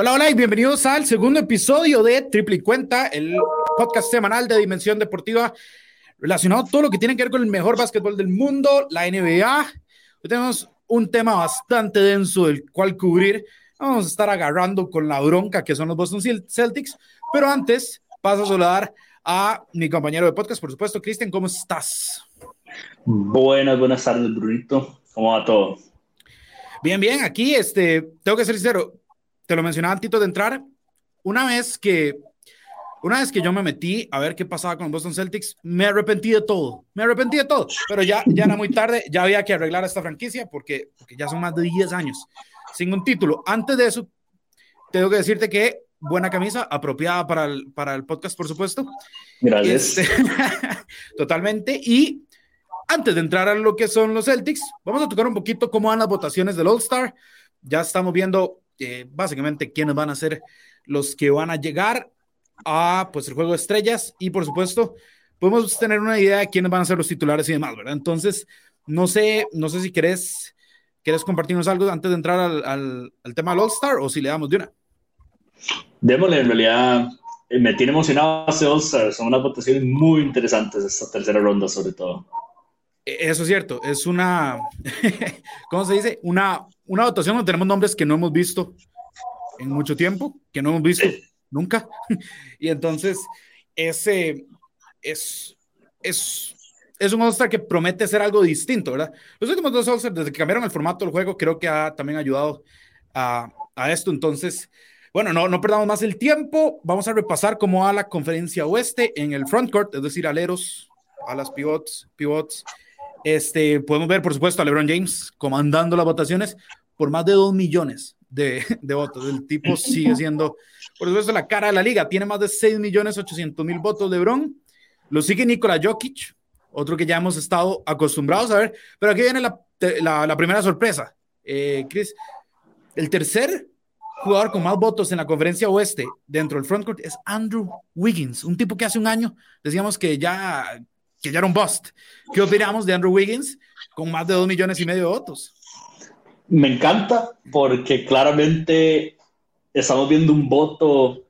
Hola, hola y bienvenidos al segundo episodio de Triple y Cuenta, el podcast semanal de Dimensión Deportiva relacionado a todo lo que tiene que ver con el mejor básquetbol del mundo, la NBA. Hoy tenemos un tema bastante denso del cual cubrir. Vamos a estar agarrando con la bronca que son los Boston Celtics, pero antes paso a saludar a mi compañero de podcast, por supuesto, Cristian, ¿cómo estás? Buenas, buenas tardes, Brunito. ¿Cómo va todo? Bien, bien, aquí este, tengo que ser sincero, te lo mencionaba antes de entrar, una vez que una vez que yo me metí a ver qué pasaba con los Boston Celtics, me arrepentí de todo. Me arrepentí de todo. Pero ya, ya era muy tarde, ya había que arreglar esta franquicia porque, porque ya son más de 10 años sin un título. Antes de eso, tengo que decirte que buena camisa, apropiada para el, para el podcast, por supuesto. Gracias. Este, totalmente. Y antes de entrar a lo que son los Celtics, vamos a tocar un poquito cómo van las votaciones del All-Star. Ya estamos viendo básicamente quiénes van a ser los que van a llegar a pues el juego de estrellas y por supuesto podemos tener una idea de quiénes van a ser los titulares y demás, ¿verdad? Entonces, no sé, no sé si querés, querés compartirnos algo antes de entrar al, al, al tema del All-Star o si le damos de una. Démosle, en realidad eh, me tiene emocionado ese All-Star, son unas votaciones muy interesantes esta tercera ronda sobre todo. E, eso es cierto, es una, ¿cómo se dice? Una, una votación donde tenemos nombres que no hemos visto en mucho tiempo, que no hemos visto nunca. y entonces, ese es, es, es un All-Star que promete ser algo distinto, ¿verdad? Los últimos dos All-Stars, desde que cambiaron el formato del juego, creo que ha también ayudado a, a esto. Entonces, bueno, no, no perdamos más el tiempo. Vamos a repasar cómo va la conferencia oeste en el frontcourt, es decir, aleros, a las pivots, pivots. Este, podemos ver, por supuesto, a LeBron James comandando las votaciones por más de dos millones de, votos. El tipo sigue siendo, por supuesto, la cara de la liga. Tiene más de 6 millones 800 mil votos LeBron. Lo sigue Nikola Jokic, otro que ya hemos estado acostumbrados a ver. Pero aquí viene la, la, primera sorpresa. Eh, Chris, el tercer jugador con más votos en la conferencia oeste dentro del frontcourt es Andrew Wiggins, un tipo que hace un año decíamos que ya, que ya era un bust. ¿Qué opinamos de Andrew Wiggins con más de dos millones y medio de votos? Me encanta porque claramente estamos viendo un voto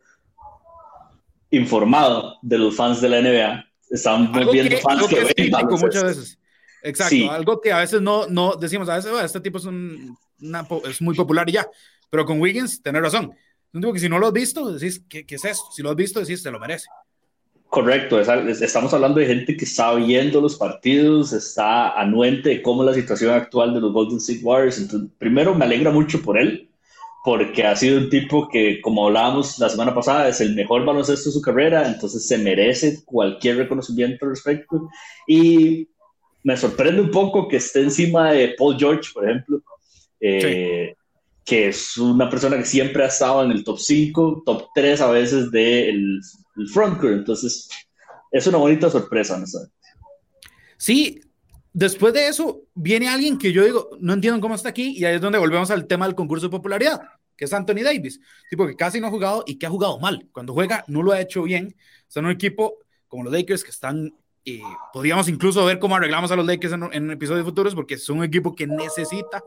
informado de los fans de la NBA. Estamos algo viendo que, fans que, que ven muchas veces. Exacto, Sí. algo que a veces no, no decimos, a veces "Ah, este tipo es, un, una es muy popular y ya, pero con Wiggins, tenés razón. Es un tipo que si no lo has visto, decís, ¿qué, qué es esto? Si lo has visto, decís, te lo merece. Correcto, es- es- estamos hablando de gente que está viendo los partidos, está anuente de cómo la situación actual de los Golden State Warriors. Entonces, primero me alegra mucho por él, porque ha sido un tipo que, como hablábamos la semana pasada, es el mejor baloncesto de su carrera, entonces se merece cualquier reconocimiento al respecto. Y me sorprende un poco que esté encima de Paul George, por ejemplo, eh, que es una persona que siempre ha estado en el top 5, top 3 a veces del el frontcourt. Entonces, es una bonita sorpresa, ¿no sabes? Sí, después de eso viene alguien que yo digo, no entiendo cómo está aquí, y ahí es donde volvemos al tema del concurso de popularidad, que es Anthony Davis, tipo que casi no ha jugado y que ha jugado mal. Cuando juega, no lo ha hecho bien. Son un equipo como los Lakers que están, eh, podríamos incluso ver cómo arreglamos a los Lakers en, en episodios futuros, porque son un equipo que necesita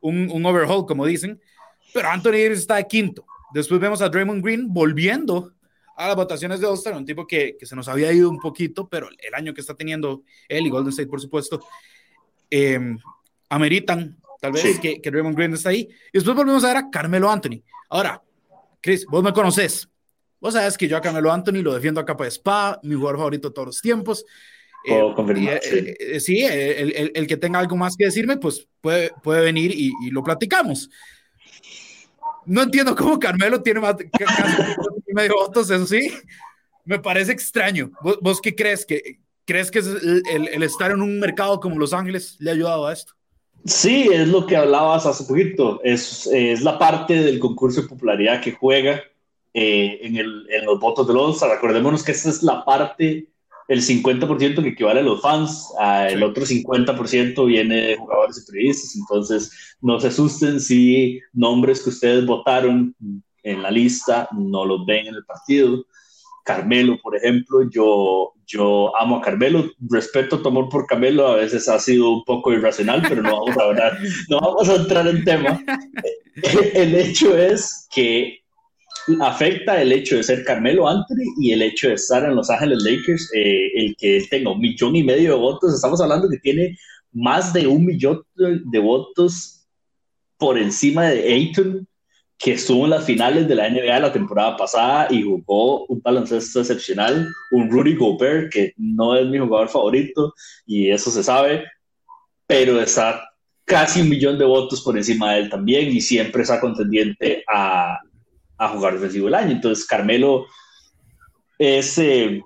un, un overhaul, como dicen. Pero Anthony Davis está de quinto. Después vemos a Draymond Green volviendo a las votaciones de All-Star, un tipo que, que, se nos había ido un poquito, pero el año que está teniendo él y Golden State, por supuesto, eh, ameritan tal vez sí. que, que Draymond Green está ahí. Y después volvemos a ver a Carmelo Anthony. Ahora, Chris, vos me conoces. Vos sabes que yo a Carmelo Anthony lo defiendo a capa de espada, mi jugador favorito de todos los tiempos. Oh, y, eh, sí, eh, sí el, el, el, que tenga algo más que decirme, pues puede, puede venir y, y lo platicamos. No entiendo cómo Carmelo tiene más medio votos, eso sí. Me parece extraño. ¿Vos, qué crees? ¿Que, ¿Crees que el, estar en un mercado como Los Ángeles le ha ayudado a esto? Sí, es lo que hablabas hace poquito. Es, es la parte del concurso de popularidad que juega eh, en, el, en, los votos de los Recordémonos que esta es la parte, el 50% que equivale a los fans, a el otro 50% viene de jugadores y periodistas. Entonces, no se asusten si nombres que ustedes votaron en la lista no los ven en el partido. Carmelo, por ejemplo, yo, yo amo a Carmelo, respeto tu amor por Carmelo, a veces ha sido un poco irracional, pero no vamos a hablar, no vamos a entrar en tema. El hecho es que afecta el hecho de ser Carmelo Anthony y el hecho de estar en Los Ángeles Lakers, eh, el que tenga un millón y medio de votos. Estamos hablando que tiene más de un millón de votos por encima de Ayton, que estuvo en las finales de la NBA la temporada pasada y jugó un baloncesto excepcional, un Rudy Gobert, que no es mi jugador favorito y eso se sabe, pero está casi un millón de votos por encima de él también y siempre está contendiente a, a jugar defensivo del año. Entonces, Carmelo es, eh,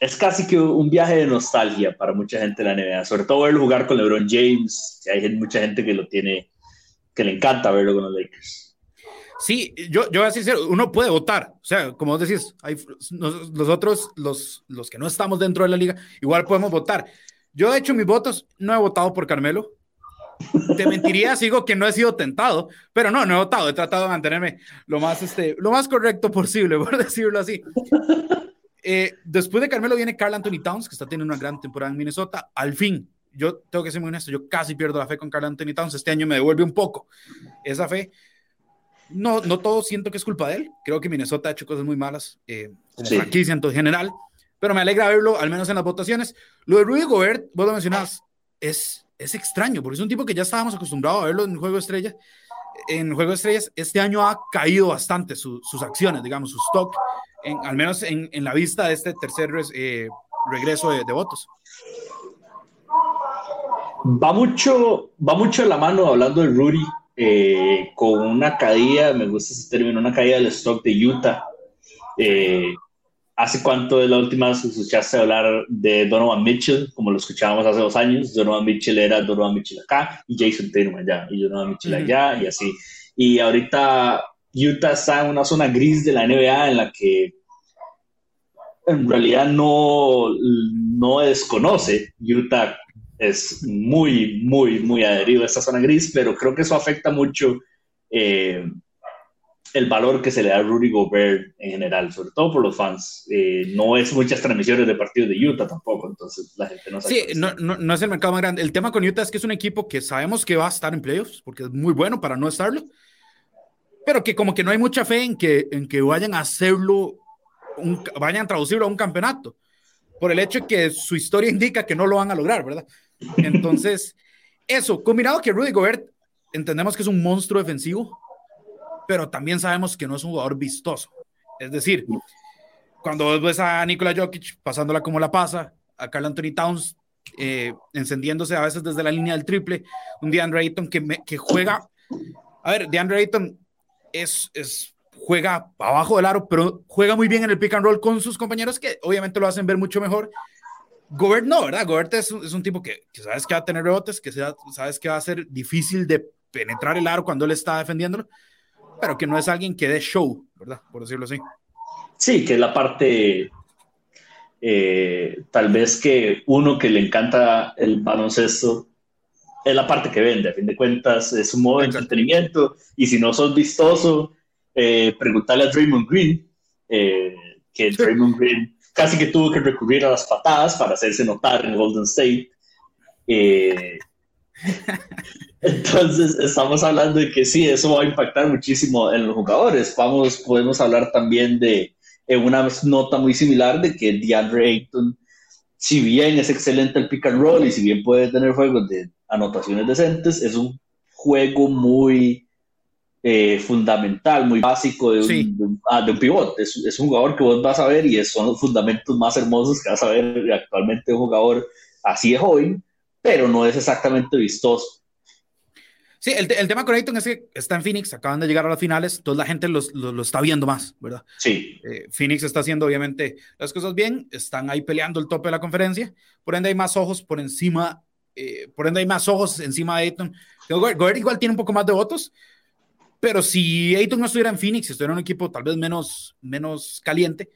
es casi que un viaje de nostalgia para mucha gente de la NBA, sobre todo verlo jugar con LeBron James, hay mucha gente que lo tiene, que le encanta verlo con los Lakers. Sí, yo, yo voy a decir, uno puede votar, o sea, como vos decís, hay, nosotros, los, los que no estamos dentro de la liga, igual podemos votar. Yo, de hecho, mis votos no he votado por Carmelo, te mentiría si digo que no he sido tentado, pero no, no he votado, he tratado de mantenerme lo más, este, lo más correcto posible, por decirlo así. Eh, después de Carmelo viene Carl Anthony Towns, que está teniendo una gran temporada en Minnesota. Al fin, yo tengo que ser muy honesto, yo casi pierdo la fe con Carl Anthony Towns. Este año me devuelve un poco esa fe. No, no todo siento que es culpa de él. Creo que Minnesota ha hecho cosas muy malas, eh, como sí. franquicia en general. Pero me alegra verlo, al menos en las votaciones. Lo de Rudy Gobert, vos lo mencionabas, es es extraño, porque es un tipo que ya estábamos acostumbrados a verlo en Juego de Estrellas. En Juego de Estrellas, este año ha caído bastante sus acciones, digamos, su stock, al menos en, la vista de este tercer eh, regreso de, votos. Va mucho, va mucho la mano, hablando de Rudy, eh, con una caída, me gusta ese término, una caída del stock de Utah. Eh, ¿Hace cuánto de la última vez escuchaste hablar de Donovan Mitchell? Como lo escuchábamos hace dos años, Donovan Mitchell era Donovan Mitchell acá y Jason Tatum allá, y Donovan Mitchell allá, y así. Y ahorita Utah está en una zona gris de la NBA en la que en realidad no, no desconoce. Utah es muy, muy, muy adherido a esta zona gris, pero creo que eso afecta mucho eh, el valor que se le da a Rudy Gobert en general, sobre todo por los fans. Eh, no es muchas transmisiones de partidos de Utah tampoco, entonces la gente no sabe. Sí, no, no, no, es el mercado más grande. El tema con Utah es que es un equipo que sabemos que va a estar en playoffs, porque es muy bueno para no estarlo, pero que como que no hay mucha fe en que, en que vayan a hacerlo, un, vayan a traducirlo a un campeonato, por el hecho de que su historia indica que no lo van a lograr, ¿verdad? Entonces, eso, combinado que Rudy Gobert, entendemos que es un monstruo defensivo, pero también sabemos que no es un jugador vistoso. Es decir, cuando ves a Nikola Jokic pasándola como la pasa, a Carl Anthony Towns eh, encendiéndose a veces desde la línea del triple, un DeAndre Ayton que, me, que juega, a ver, DeAndre Ayton es, es, juega abajo del aro, pero juega muy bien en el pick and roll con sus compañeros que obviamente lo hacen ver mucho mejor. Gobert no, ¿verdad? Gobert es, es un tipo que, que, sabes que va a tener rebotes, que sabes que va a ser difícil de penetrar el aro cuando él está defendiéndolo pero que no es alguien que dé show, ¿verdad? Por decirlo así. Sí, que es la parte, eh, tal vez que uno que le encanta el baloncesto, es la parte que vende, a fin de cuentas, es un modo de entretenimiento, y si no sos vistoso, eh, preguntarle a Draymond Green, eh, que Draymond Green casi que tuvo que recurrir a las patadas para hacerse notar en Golden State. Entonces, estamos hablando de que sí, eso va a impactar muchísimo en los jugadores. Vamos, podemos hablar también de una nota muy similar de que DeAndre Ayton, si bien es excelente el pick and roll y si bien puede tener juegos de anotaciones decentes, es un juego muy eh, fundamental, muy básico de un, sí. de, un, ah, de un pivot. Es, es, un jugador que vos vas a ver y son los fundamentos más hermosos que vas a ver actualmente un jugador así de joven pero no es exactamente vistoso. Sí, el, el, tema con Ayton es que está en Phoenix, acaban de llegar a las finales, toda la gente los, los, lo está viendo más, ¿verdad? Sí. Eh, Phoenix está haciendo obviamente las cosas bien, están ahí peleando el tope de la conferencia, por ende hay más ojos por encima, eh, por ende hay más ojos encima de Ayton. Gobert igual tiene un poco más de votos, pero si Ayton no estuviera en Phoenix, si estuviera en un equipo tal vez menos, menos caliente,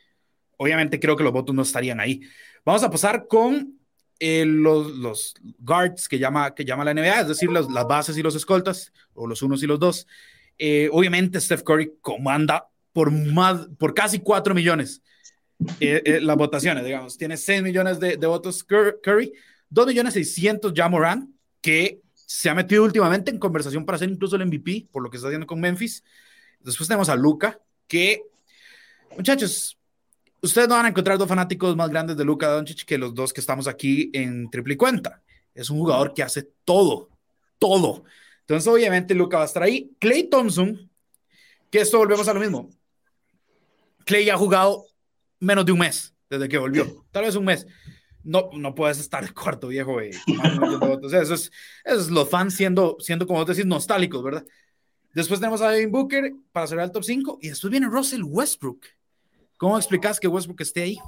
obviamente creo que los votos no estarían ahí. Vamos a pasar con eh, los, guards que llama, que llama la NBA, es decir, los, las bases y los escoltas, o los unos y los dos. Eh, obviamente, Steph Curry comanda por, más, por casi 4 millones eh, las votaciones, digamos. Tiene 6 millones de, de votos Curry, 2 millones 600 ya Moran, que se ha metido últimamente en conversación para ser incluso el MVP, por lo que está haciendo con Memphis. Después tenemos a Luca, que, muchachos, ustedes no van a encontrar dos fanáticos más grandes de Luca Doncic que los dos que estamos aquí en triple cuenta. Es un jugador que hace todo, todo. Entonces, obviamente, Luca va a estar ahí. Clay Thompson, que esto volvemos a lo mismo. Clay ha jugado menos de un mes desde que volvió, tal vez un mes. No, no puedes estar cuarto viejo, güey. eso es, eso es los fans siendo, siendo, como vos decís, nostálgicos, ¿verdad? Después tenemos a Devin Booker para cerrar el top 5 y después viene Russell Westbrook. ¿Cómo explicas que Westbrook esté ahí?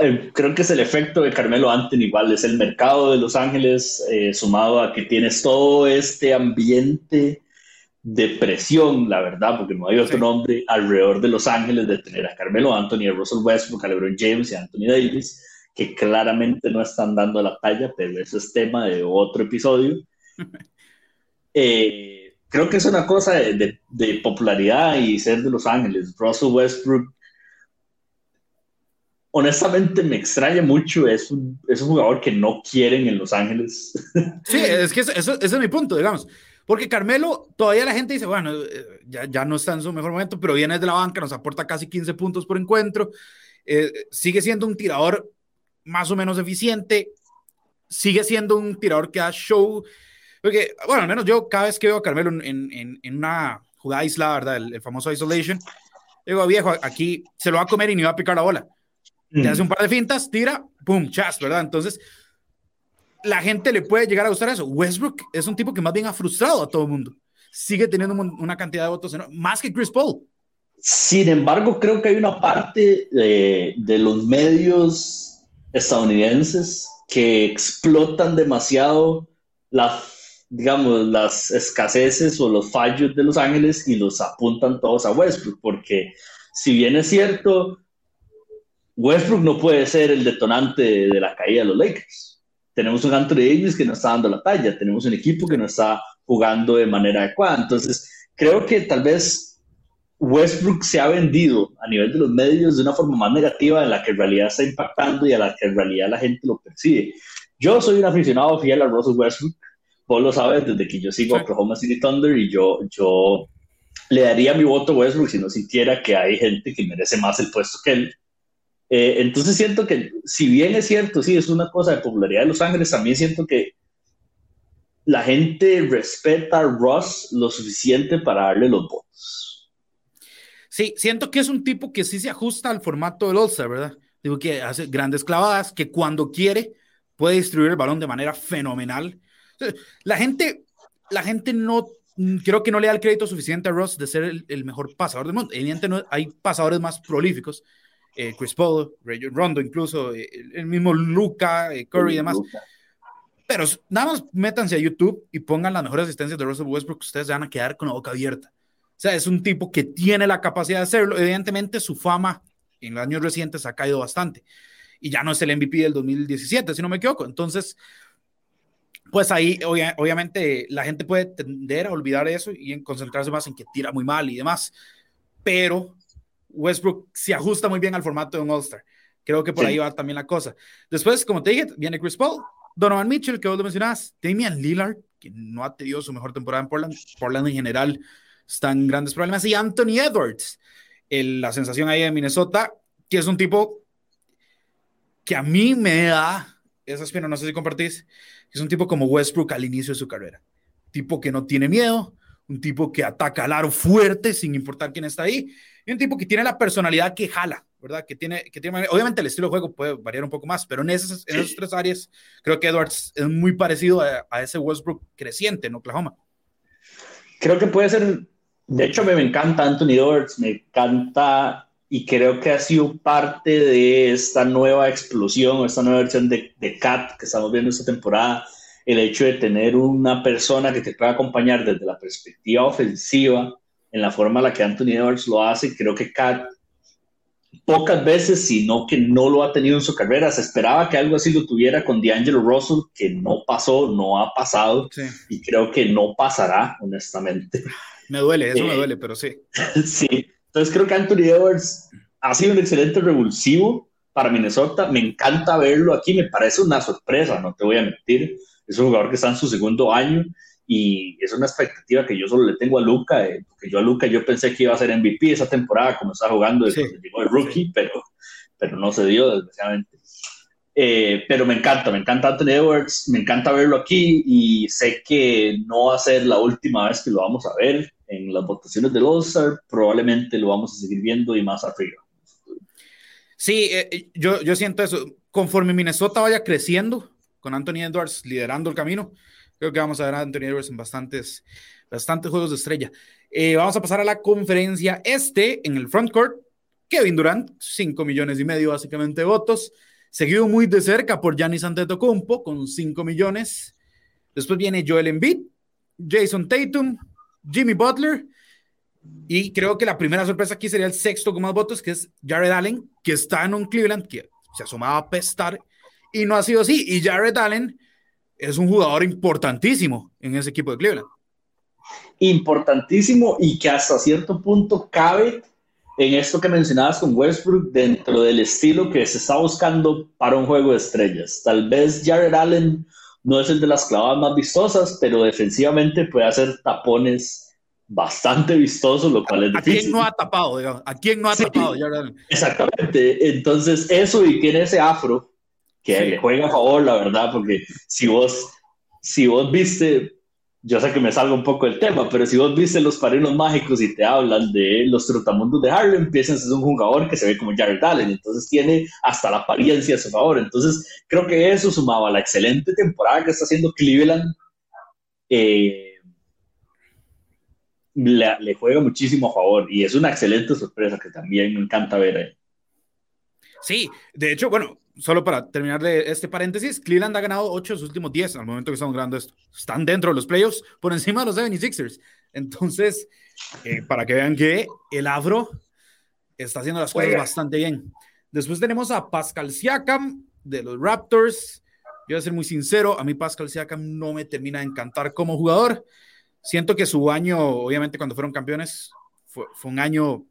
Eh, creo que es el efecto de Carmelo Anthony, igual es el mercado de Los Ángeles, eh, sumado a que tienes todo este ambiente de presión, la verdad, porque no hay otro nombre alrededor de Los Ángeles de tener a Carmelo Anthony, a Russell Westbrook, a LeBron James y a Anthony Davis, que claramente no están dando la talla, pero eso es tema de otro episodio. Eh, creo que es una cosa de, popularidad y ser de Los Ángeles. Russell Westbrook, honestamente me extraña mucho, es un, es un jugador que no quieren en Los Ángeles. Sí, es que eso, ese es mi punto, digamos. Porque Carmelo, todavía la gente dice, bueno, eh, ya, ya no está en su mejor momento, pero viene de la banca, nos aporta casi 15 puntos por encuentro, eh, sigue siendo un tirador más o menos eficiente, sigue siendo un tirador que da show, porque, bueno, al menos yo cada vez que veo a Carmelo en, en, en una jugada aislada, ¿verdad? El, famoso isolation, digo, viejo, aquí se lo va a comer y ni va a picar la bola. Te hace un par de fintas, tira, pum, chas, ¿verdad? Entonces, la gente le puede llegar a gustar eso. Westbrook es un tipo que más bien ha frustrado a todo el mundo. Sigue teniendo una cantidad de votos más que Chris Paul. Sin embargo, creo que hay una parte de, de los medios estadounidenses que explotan demasiado las, digamos, las escaseces o los fallos de Los Ángeles y los apuntan todos a Westbrook, porque si bien es cierto, Westbrook no puede ser el detonante de la caída de los Lakers tenemos un Anthony Davis que no está dando la talla, tenemos un equipo que no está jugando de manera adecuada. Entonces, creo que tal vez Westbrook se ha vendido a nivel de los medios de una forma más negativa en la que en realidad está impactando y a la que en realidad la gente lo percibe. Yo soy un aficionado fiel a Russell Westbrook, vos lo sabes desde que yo sigo a Oklahoma City Thunder y yo, yo le daría mi voto a Westbrook si no sintiera que hay gente que merece más el puesto que él. Eh, entonces siento que, si bien es cierto, sí, es una cosa de popularidad de Los Ángeles, también siento que la gente respeta a Ross lo suficiente para darle los votos. Sí, siento que es un tipo que sí se ajusta al formato del All-Star, ¿verdad? Digo que hace grandes clavadas, que cuando quiere puede distribuir el balón de manera fenomenal. La gente, la gente no, creo que no le da el crédito suficiente a Ross de ser el, mejor pasador del mundo. Evidentemente hay pasadores más prolíficos, eh, Chris Paul, Rondo incluso, eh, el mismo Luca, eh, Curry y demás. Pero nada más métanse a YouTube y pongan las mejores asistencias de Russell Westbrook, ustedes van a quedar con la boca abierta. O sea, es un tipo que tiene la capacidad de hacerlo. Evidentemente, su fama en los años recientes ha caído bastante. Y ya no es el MVP del 2017, si no me equivoco. Entonces, pues ahí obviamente la gente puede tender a olvidar eso y en concentrarse más en que tira muy mal y demás. Pero Westbrook se ajusta muy bien al formato de un All-Star. Creo que por ahí va también la cosa. Después, como te dije, viene Chris Paul, Donovan Mitchell, que vos lo mencionabas, Damian Lillard, que no ha tenido su mejor temporada en Portland. Portland en general está en grandes problemas. Y Anthony Edwards, la sensación ahí de Minnesota, que es un tipo que a mí me da esa espina, no sé si compartís, es un tipo como Westbrook al inicio de su carrera. Tipo que no tiene miedo, un tipo que ataca al aro fuerte sin importar quién está ahí y un tipo que tiene la personalidad que jala, ¿verdad? Que tiene, que tiene, obviamente el estilo de juego puede variar un poco más, pero en esas, en esas tres áreas creo que Edwards es muy parecido a, ese Westbrook creciente en Oklahoma. Creo que puede ser, de hecho me, encanta Anthony Edwards, me encanta y creo que ha sido parte de esta nueva explosión, esta nueva versión de, de Cat que estamos viendo esta temporada, el hecho de tener una persona que te pueda acompañar desde la perspectiva ofensiva, en la forma en la que Anthony Edwards lo hace. Creo que Cat pocas veces, sino que no lo ha tenido en su carrera. Se esperaba que algo así lo tuviera con D'Angelo Russell, que no pasó, no ha pasado, y creo que no pasará, honestamente. Me duele, eso me eh, duele, pero sí. sí, entonces creo que Anthony Edwards ha sido un excelente revulsivo para Minnesota. Me encanta verlo aquí, me parece una sorpresa, no te voy a mentir. Es un jugador que está en su segundo año y es una expectativa que yo solo le tengo a Luca, eh, porque yo a Luca yo pensé que iba a ser MVP esa temporada como está jugando desde que llegó el rookie, pero, pero no se dio desgraciadamente. Eh, pero me encanta, me encanta Anthony Edwards, me encanta verlo aquí y sé que no va a ser la última vez que lo vamos a ver en las votaciones del All-Star, probablemente lo vamos a seguir viendo y más arriba. Sí, eh, yo, yo siento eso. Conforme Minnesota vaya creciendo, con Anthony Edwards liderando el camino, creo que vamos a ver a Anthony Edwards en bastantes, bastantes juegos de estrella. Eh, vamos a pasar a la conferencia este en el frontcourt. Kevin Durant, 5 millones y medio básicamente de votos, seguido muy de cerca por Giannis Antetokounmpo con 5 millones. Después viene Joel Embiid, Jason Tatum, Jimmy Butler y creo que la primera sorpresa aquí sería el sexto con más votos, que es Jared Allen, que está en un Cleveland que se asomaba a pestar y no ha sido así. Y Jared Allen es un jugador importantísimo en ese equipo de Cleveland. Importantísimo y que hasta cierto punto cabe en esto que mencionabas con Westbrook dentro del estilo que se está buscando para un juego de estrellas. Tal vez Jared Allen no es el de las clavadas más vistosas, pero defensivamente puede hacer tapones bastante vistosos, lo cual es difícil. ¿A quién no ha tapado, digamos? ¿A quién no ha tapado Jared Allen? Exactamente. Entonces, eso y tiene ese afro que le juega a favor, la verdad, porque si vos, si vos viste, yo sé que me salgo un poco del tema, pero si vos viste los parinos mágicos y te hablan de los trotamundos de Harlem, piensas es un jugador que se ve como Jared Allen, entonces tiene hasta la apariencia a su favor. Entonces, creo que eso sumaba a la excelente temporada que está haciendo Cleveland. Eh, le, le, juega muchísimo a favor y es una excelente sorpresa que también me encanta ver ahí. Sí, de hecho, bueno, solo para terminar de este paréntesis, Cleveland ha ganado 8 de sus últimos 10 al momento que estamos grabando esto. Están dentro de los playoffs por encima de los 76ers. Entonces, eh, para que vean que el Afro está haciendo las cosas bastante bien. Después tenemos a Pascal Siakam de los Raptors. Yo voy a ser muy sincero, a mí Pascal Siakam no me termina de encantar como jugador. Siento que su año, obviamente cuando fueron campeones, fue, fue un año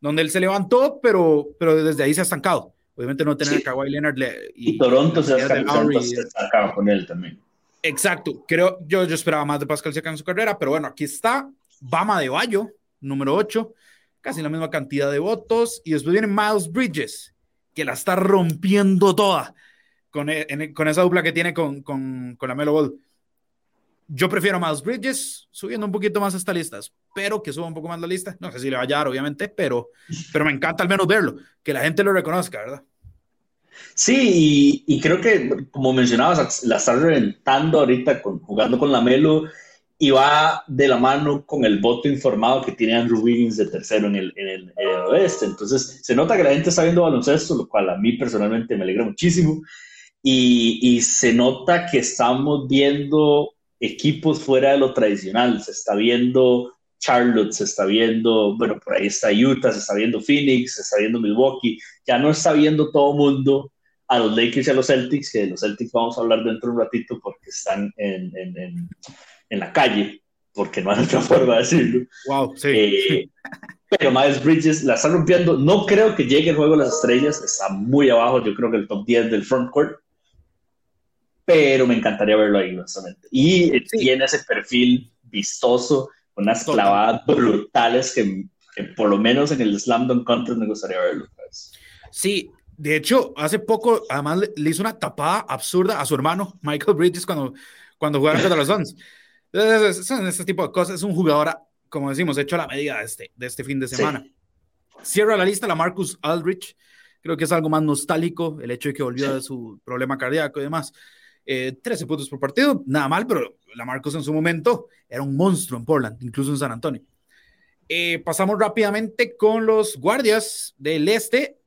donde él se levantó, pero, pero desde ahí se ha estancado. Obviamente no tener a Kawhi Leonard y, Toronto se, acaba con él también. Exacto, creo, yo, yo esperaba más de Pascal Siakam en su carrera, pero bueno, aquí está Bama de Bayo, número 8, casi la misma cantidad de votos, y después viene Miles Bridges, que la está rompiendo toda con, e, con esa dupla que tiene con, con, con la Melo Ball. Yo prefiero a Miles Bridges subiendo un poquito más esta lista. Espero que suba un poco más la lista. No sé si le va a llegar, obviamente, pero, pero me encanta al menos verlo, que la gente lo reconozca, ¿verdad? Sí, y, creo que, como mencionabas, la está reventando ahorita jugando con la Melo y va de la mano con el voto informado que tiene Andrew Wiggins de tercero en el, en el, en oeste. Entonces, se nota que la gente está viendo baloncesto, lo cual a mí personalmente me alegra muchísimo. Y, y se nota que estamos viendo equipos fuera de lo tradicional. Se está viendo Charlotte, se está viendo, bueno, por ahí está Utah, se está viendo Phoenix, se está viendo Milwaukee. Ya no está viendo todo mundo a los Lakers y a los Celtics, que de los Celtics vamos a hablar dentro de un ratito porque están en, en, en, la calle, porque no hay otra forma de decirlo. Wow, sí. Eh, pero Miles Bridges la está rompiendo. No creo que llegue el juego de las estrellas, está muy abajo. Yo creo que el top 10 del frontcourt pero me encantaría verlo ahí, honestamente. Y tiene ese perfil vistoso, unas clavadas brutales que, por lo menos en el Slam Dunk Contest me gustaría verlo. Sí, de hecho, hace poco, además le, hizo una tapada absurda a su hermano, Michael Bridges, cuando, cuando jugaron contra los Suns. Son este tipo de cosas. Es un jugador, como decimos, hecho a la medida de este, de este fin de semana. Cierra la lista la Marcus Aldrich. Creo que es algo más nostálgico el hecho de que volvió de su problema cardíaco y demás. 13 eh, puntos por partido, nada mal, pero la Marcos en su momento era un monstruo en Portland, incluso en San Antonio. Eh, pasamos rápidamente con los guardias del este.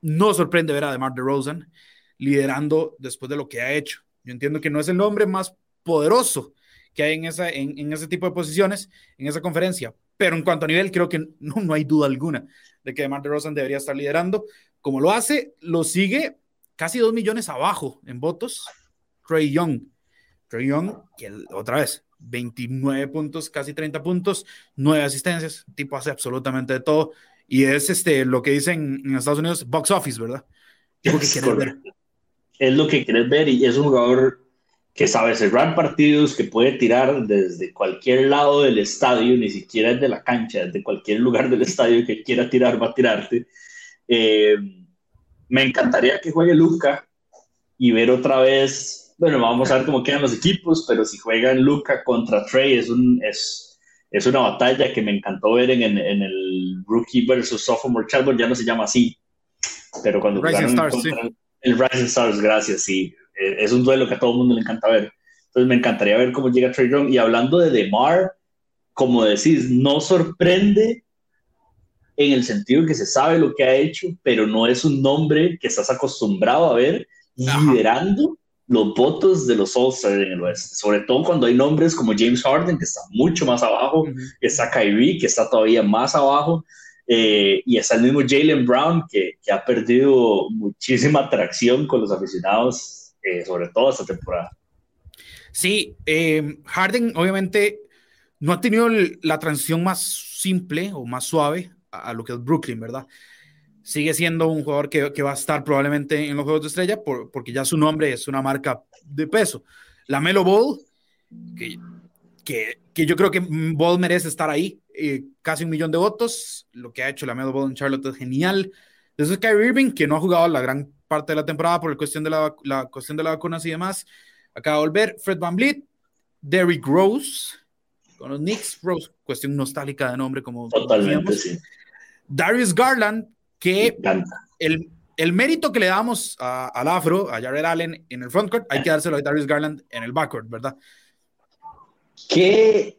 No sorprende ver a DeMar DeRozan liderando después de lo que ha hecho. Yo entiendo que no es el nombre más poderoso que hay en, esa, en, ese tipo de posiciones, en esa conferencia, pero en cuanto a nivel, creo que no, no hay duda alguna de que DeMar DeRozan debería estar liderando. Como lo hace, lo sigue casi dos millones abajo en votos Trey Young. Trey Young, que otra vez, 29 puntos, casi 30 puntos, 9 asistencias, tipo hace absolutamente de todo. Y es este, lo que dicen en Estados Unidos, box office, ¿verdad? Es lo que quieres ver y es un jugador que sabe cerrar partidos, que puede tirar desde cualquier lado del estadio, ni siquiera desde la cancha, desde cualquier lugar del estadio que quiera tirar, va a tirarte. Eh, me encantaría que juegue Luca y ver otra vez, bueno, vamos a ver cómo quedan los equipos, pero si juegan Luca contra Trey es, un, es, es una batalla que me encantó ver en, en, el Rookie versus Sophomore Challenge, ya no se llama así, pero cuando Rising Stars, sí. el Rising Stars, gracias, sí, eh, es un duelo que a todo el mundo le encanta ver. Entonces me encantaría ver cómo llega Trey Young. Y hablando de DeMar, como decís, no sorprende en el sentido que se sabe lo que ha hecho, pero no es un nombre que estás acostumbrado a ver liderando los votos de los All-Stars en el oeste, sobre todo cuando hay nombres como James Harden, que está mucho más abajo, que está Kyrie, que está todavía más abajo, eh, y está el mismo Jalen Brown, que, que, ha perdido muchísima atracción con los aficionados eh, sobre todo esta temporada. Sí, eh, Harden obviamente no ha tenido la transición más simple o más suave a, lo que es Brooklyn, ¿verdad? Sigue siendo un jugador que, que va a estar probablemente en los Juegos de Estrella por, porque ya su nombre es una marca de peso. La Melo Ball, que, que, que yo creo que Ball merece estar ahí, eh, casi un millón de votos. Lo que ha hecho la Melo Ball en Charlotte es genial. Es Kyrie Irving, que no ha jugado la gran parte de la temporada por la cuestión de la, la cuestión de la vacunas y demás. Acaba de volver Fred Van Vliet, Derrick Rose, con los Knicks, Rose, cuestión nostálgica de nombre, como Totalmente, sí. Darius Garland, que el, el, mérito que le damos al afro, a Jared Allen en el frontcourt, hay que dárselo a Darius Garland en el backcourt, ¿verdad? ¿Qué,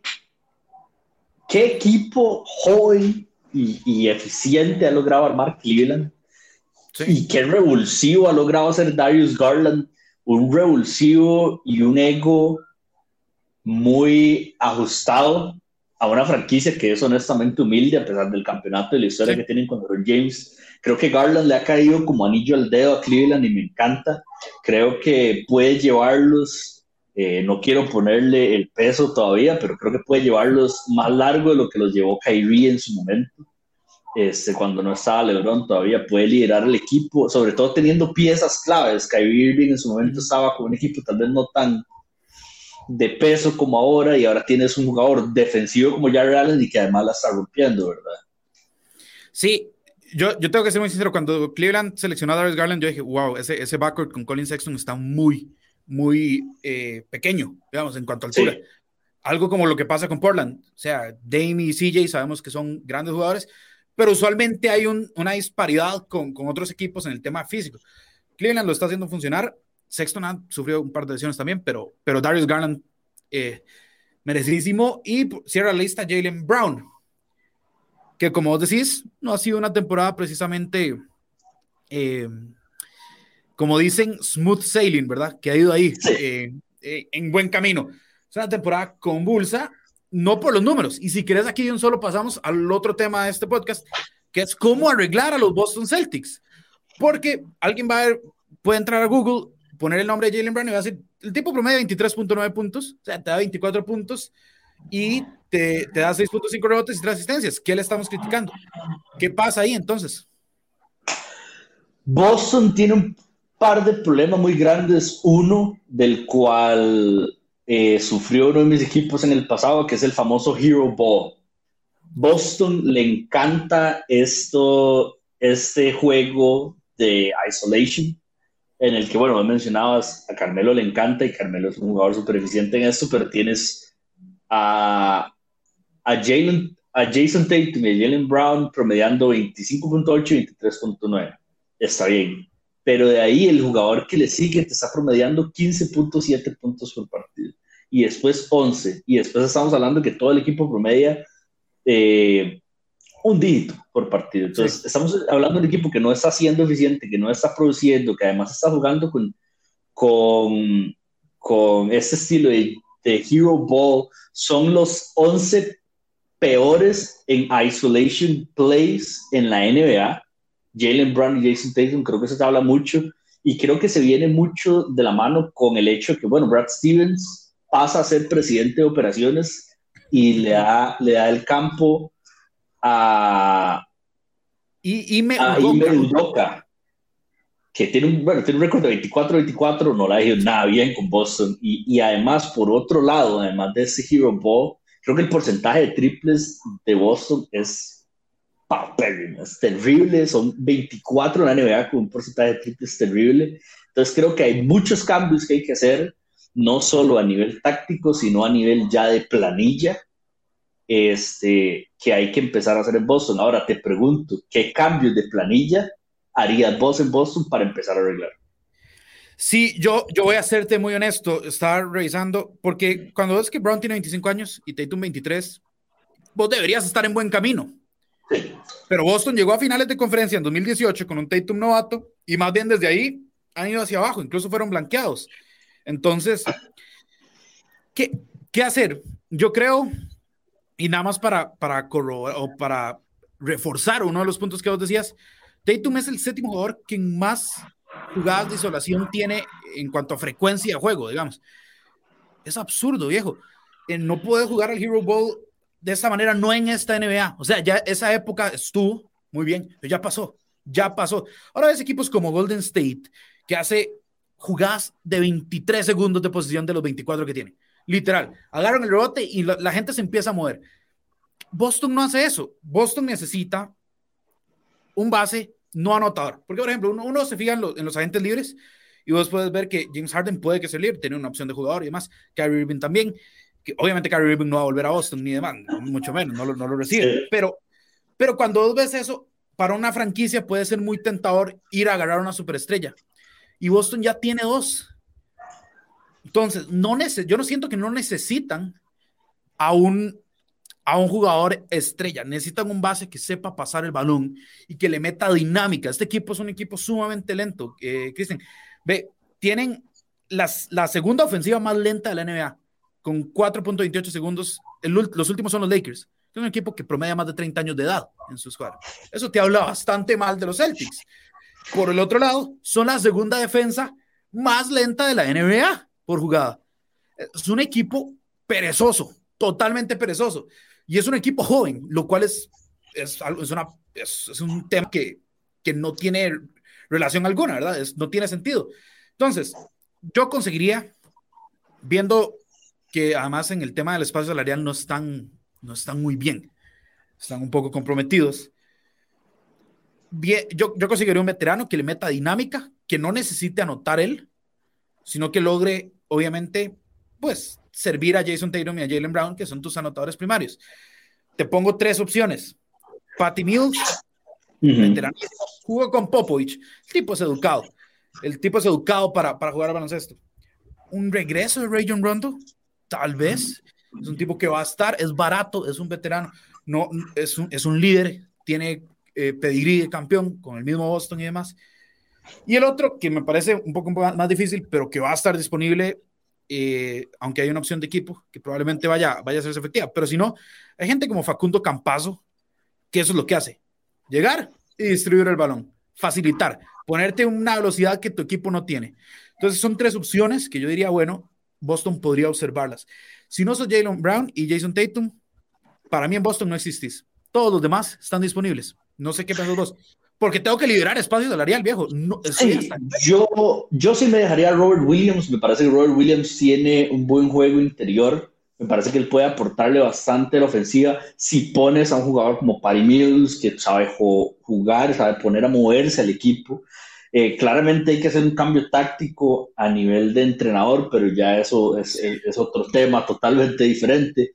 qué equipo joven y, y eficiente ha logrado armar Cleveland? Y qué revulsivo ha logrado hacer Darius Garland, un revulsivo y un ego muy ajustado a una franquicia que es honestamente humilde a pesar del campeonato y la historia que tienen con LeBron James. Creo que Garland le ha caído como anillo al dedo a Cleveland y me encanta. Creo que puede llevarlos, eh, no quiero ponerle el peso todavía, pero creo que puede llevarlos más largo de lo que los llevó Kyrie en su momento este, cuando no estaba LeBron todavía, puede liderar el equipo, sobre todo teniendo piezas claves. Kyrie Irving en su momento estaba con un equipo tal vez no tan de peso como ahora y ahora tienes un jugador defensivo como Jared Allen y que además la está rompiendo, ¿verdad? Sí, yo, yo tengo que ser muy sincero, cuando Cleveland seleccionó a Darius Garland, yo dije, wow, ese, ese backcourt con Colin Sexton está muy, muy eh, pequeño, digamos, en cuanto a altura. Algo como lo que pasa con Portland, o sea, Dame y CJ sabemos que son grandes jugadores, pero usualmente hay una disparidad con, con, otros equipos en el tema físico. Cleveland lo está haciendo funcionar. Sexton ha sufrido un par de lesiones también, pero, pero Darius Garland, eh, merecidísimo. Y cierra la lista Jalen Brown, que como vos decís, no ha sido una temporada precisamente, eh, como dicen, smooth sailing, ¿verdad? Que ha ido ahí eh, eh, en buen camino. Es una temporada convulsa no por los números. Y si quieres aquí de un solo pasamos al otro tema de este podcast, que es cómo arreglar a los Boston Celtics. Porque alguien va a ver, puede entrar a Google, poner el nombre de Jalen Brown y va a decir, el tipo promedio 23.9 puntos, o sea, te da 24 puntos y te, te da 6.5 rebotes y 3 asistencias. ¿Qué le estamos criticando? ¿Qué pasa ahí entonces? Boston tiene un par de problemas muy grandes. Uno, del cual eh, sufrió uno de mis equipos en el pasado, que es el famoso Hero Ball. Boston le encanta esto, este juego de isolation, en el que, bueno, mencionabas, a Carmelo le encanta y Carmelo es un jugador súper eficiente en esto, pero tienes a, a, Jalen, a Jason Tatum y a Jalen Brown promediando 25.8 y 23.9. Está bien pero de ahí el jugador que le sigue te está promediando 15.7 puntos por partido y después 11 y después estamos hablando que todo el equipo promedia eh, un dígito por partido. Entonces estamos hablando de un equipo que no está siendo eficiente, que no está produciendo, que además está jugando con, con, con este estilo de, de Hero Ball. Son los 11 peores en isolation plays en la NBA Jalen Brown y Jason Tatum, creo que eso se habla mucho y creo que se viene mucho de la mano con el hecho que, bueno, Brad Stevens pasa a ser presidente de operaciones y le da, le da el campo a, y, y me, a Ime Udoka, que tiene un, bueno, tiene un récord de 24-24, no la ha ido nada bien con Boston. Y, y, además, por otro lado, además de ese Hero Ball, creo que el porcentaje de triples de Boston es paupérrimo, es terrible. Son 24 en la NBA con un porcentaje de triples terrible. Entonces, creo que hay muchos cambios que hay que hacer, no solo a nivel táctico, sino a nivel ya de planilla. Este, que hay que empezar a hacer en Boston. Ahora te pregunto, ¿qué cambios de planilla harías vos en Boston para empezar a arreglar? Sí, yo, yo voy a serte muy honesto, estaba revisando, porque cuando ves que Brown tiene 25 años y Tatum 23, vos deberías estar en buen camino. Sí. Pero Boston llegó a finales de conferencia en 2018 con un Tatum novato y más bien desde ahí han ido hacia abajo, incluso fueron blanqueados. Entonces, ¿qué, qué hacer? Yo creo, y nada más para, para corroborar o para reforzar uno de los puntos que vos decías, Tatum es el séptimo jugador que más jugadas de isolación tiene en cuanto a frecuencia de juego, digamos. Es absurdo, viejo. Eh, no puede jugar al Hero Ball de esta manera, no en esta NBA. O sea, ya esa época estuvo muy bien, pero ya pasó, ya pasó. Ahora ves equipos como Golden State, que hace jugadas de 23 segundos de posición de los 24 que tiene. Literal, agarran el rebote y la, la gente se empieza a mover. Boston no hace eso. Boston necesita un base no anotador. Porque, por ejemplo, uno, se fija en, los agentes libres y vos puedes ver que James Harden puede que sea libre, tiene una opción de jugador y demás. Kyrie Irving también. Que obviamente Kyrie Irving no va a volver a Boston ni demás, mucho menos, no lo, no lo recibe. Pero, pero cuando vos ves eso, para una franquicia puede ser muy tentador ir a agarrar una superestrella. Y Boston ya tiene dos. Entonces, no yo no siento que no necesitan a un a un jugador estrella. Necesitan un base que sepa pasar el balón y que le meta dinámica. Este equipo es un equipo sumamente lento. Eh, Cristian, ve, tienen las, la segunda ofensiva más lenta de la NBA, con 4.28 segundos. los últimos son los Lakers. Es un equipo que promedia más de 30 años de edad en su escuadra. Eso te habla bastante mal de los Celtics. Por el otro lado, son la segunda defensa más lenta de la NBA por jugada. Es un equipo perezoso, totalmente perezoso. Y es un equipo joven, lo cual es, es, es, una, es, un tema que, que, no tiene relación alguna, ¿verdad? no tiene sentido. Entonces, yo conseguiría, viendo que además en el tema del espacio salarial no están, no están muy bien, están un poco comprometidos. Bien, yo, yo conseguiría un veterano que le meta dinámica, que no necesite anotar él, sino que logre, obviamente, pues servir a Jason Tatum y a Jalen Brown, que son tus anotadores primarios. Te pongo tres opciones. Patty Mills, jugó con Popovich. El tipo es educado. El tipo es educado para, para jugar al baloncesto. Un regreso de Rayon Rondo, tal vez. Es un tipo que va a estar, es barato, es un veterano, no, es, un, es un líder, tiene eh, pedigrí de campeón con el mismo Boston y demás. Y el otro, que me parece un poco más difícil, pero que va a estar disponible eh, aunque hay una opción de equipo que probablemente vaya, vaya a ser efectiva. Pero si no, hay gente como Facundo Campazo, que eso es lo que hace, llegar y distribuir el balón, facilitar, ponerte una velocidad que tu equipo no tiene. Entonces son tres opciones que yo diría, bueno, Boston podría observarlas. Si no sos Jalen Brown y Jason Tatum, para mí en Boston no existís. Todos los demás están disponibles. No sé qué pensás vos porque tengo que liberar espacio salarial, viejo. No, yo, yo sí me dejaría a Robert Williams. Me parece que Robert Williams tiene un buen juego interior. Me parece que él puede aportarle bastante a la ofensiva. Si pones a un jugador como Patty Mills, que sabe jugar, sabe poner a moverse al equipo. Eh, claramente hay que hacer un cambio táctico a nivel de entrenador, pero ya eso es, es otro tema totalmente diferente.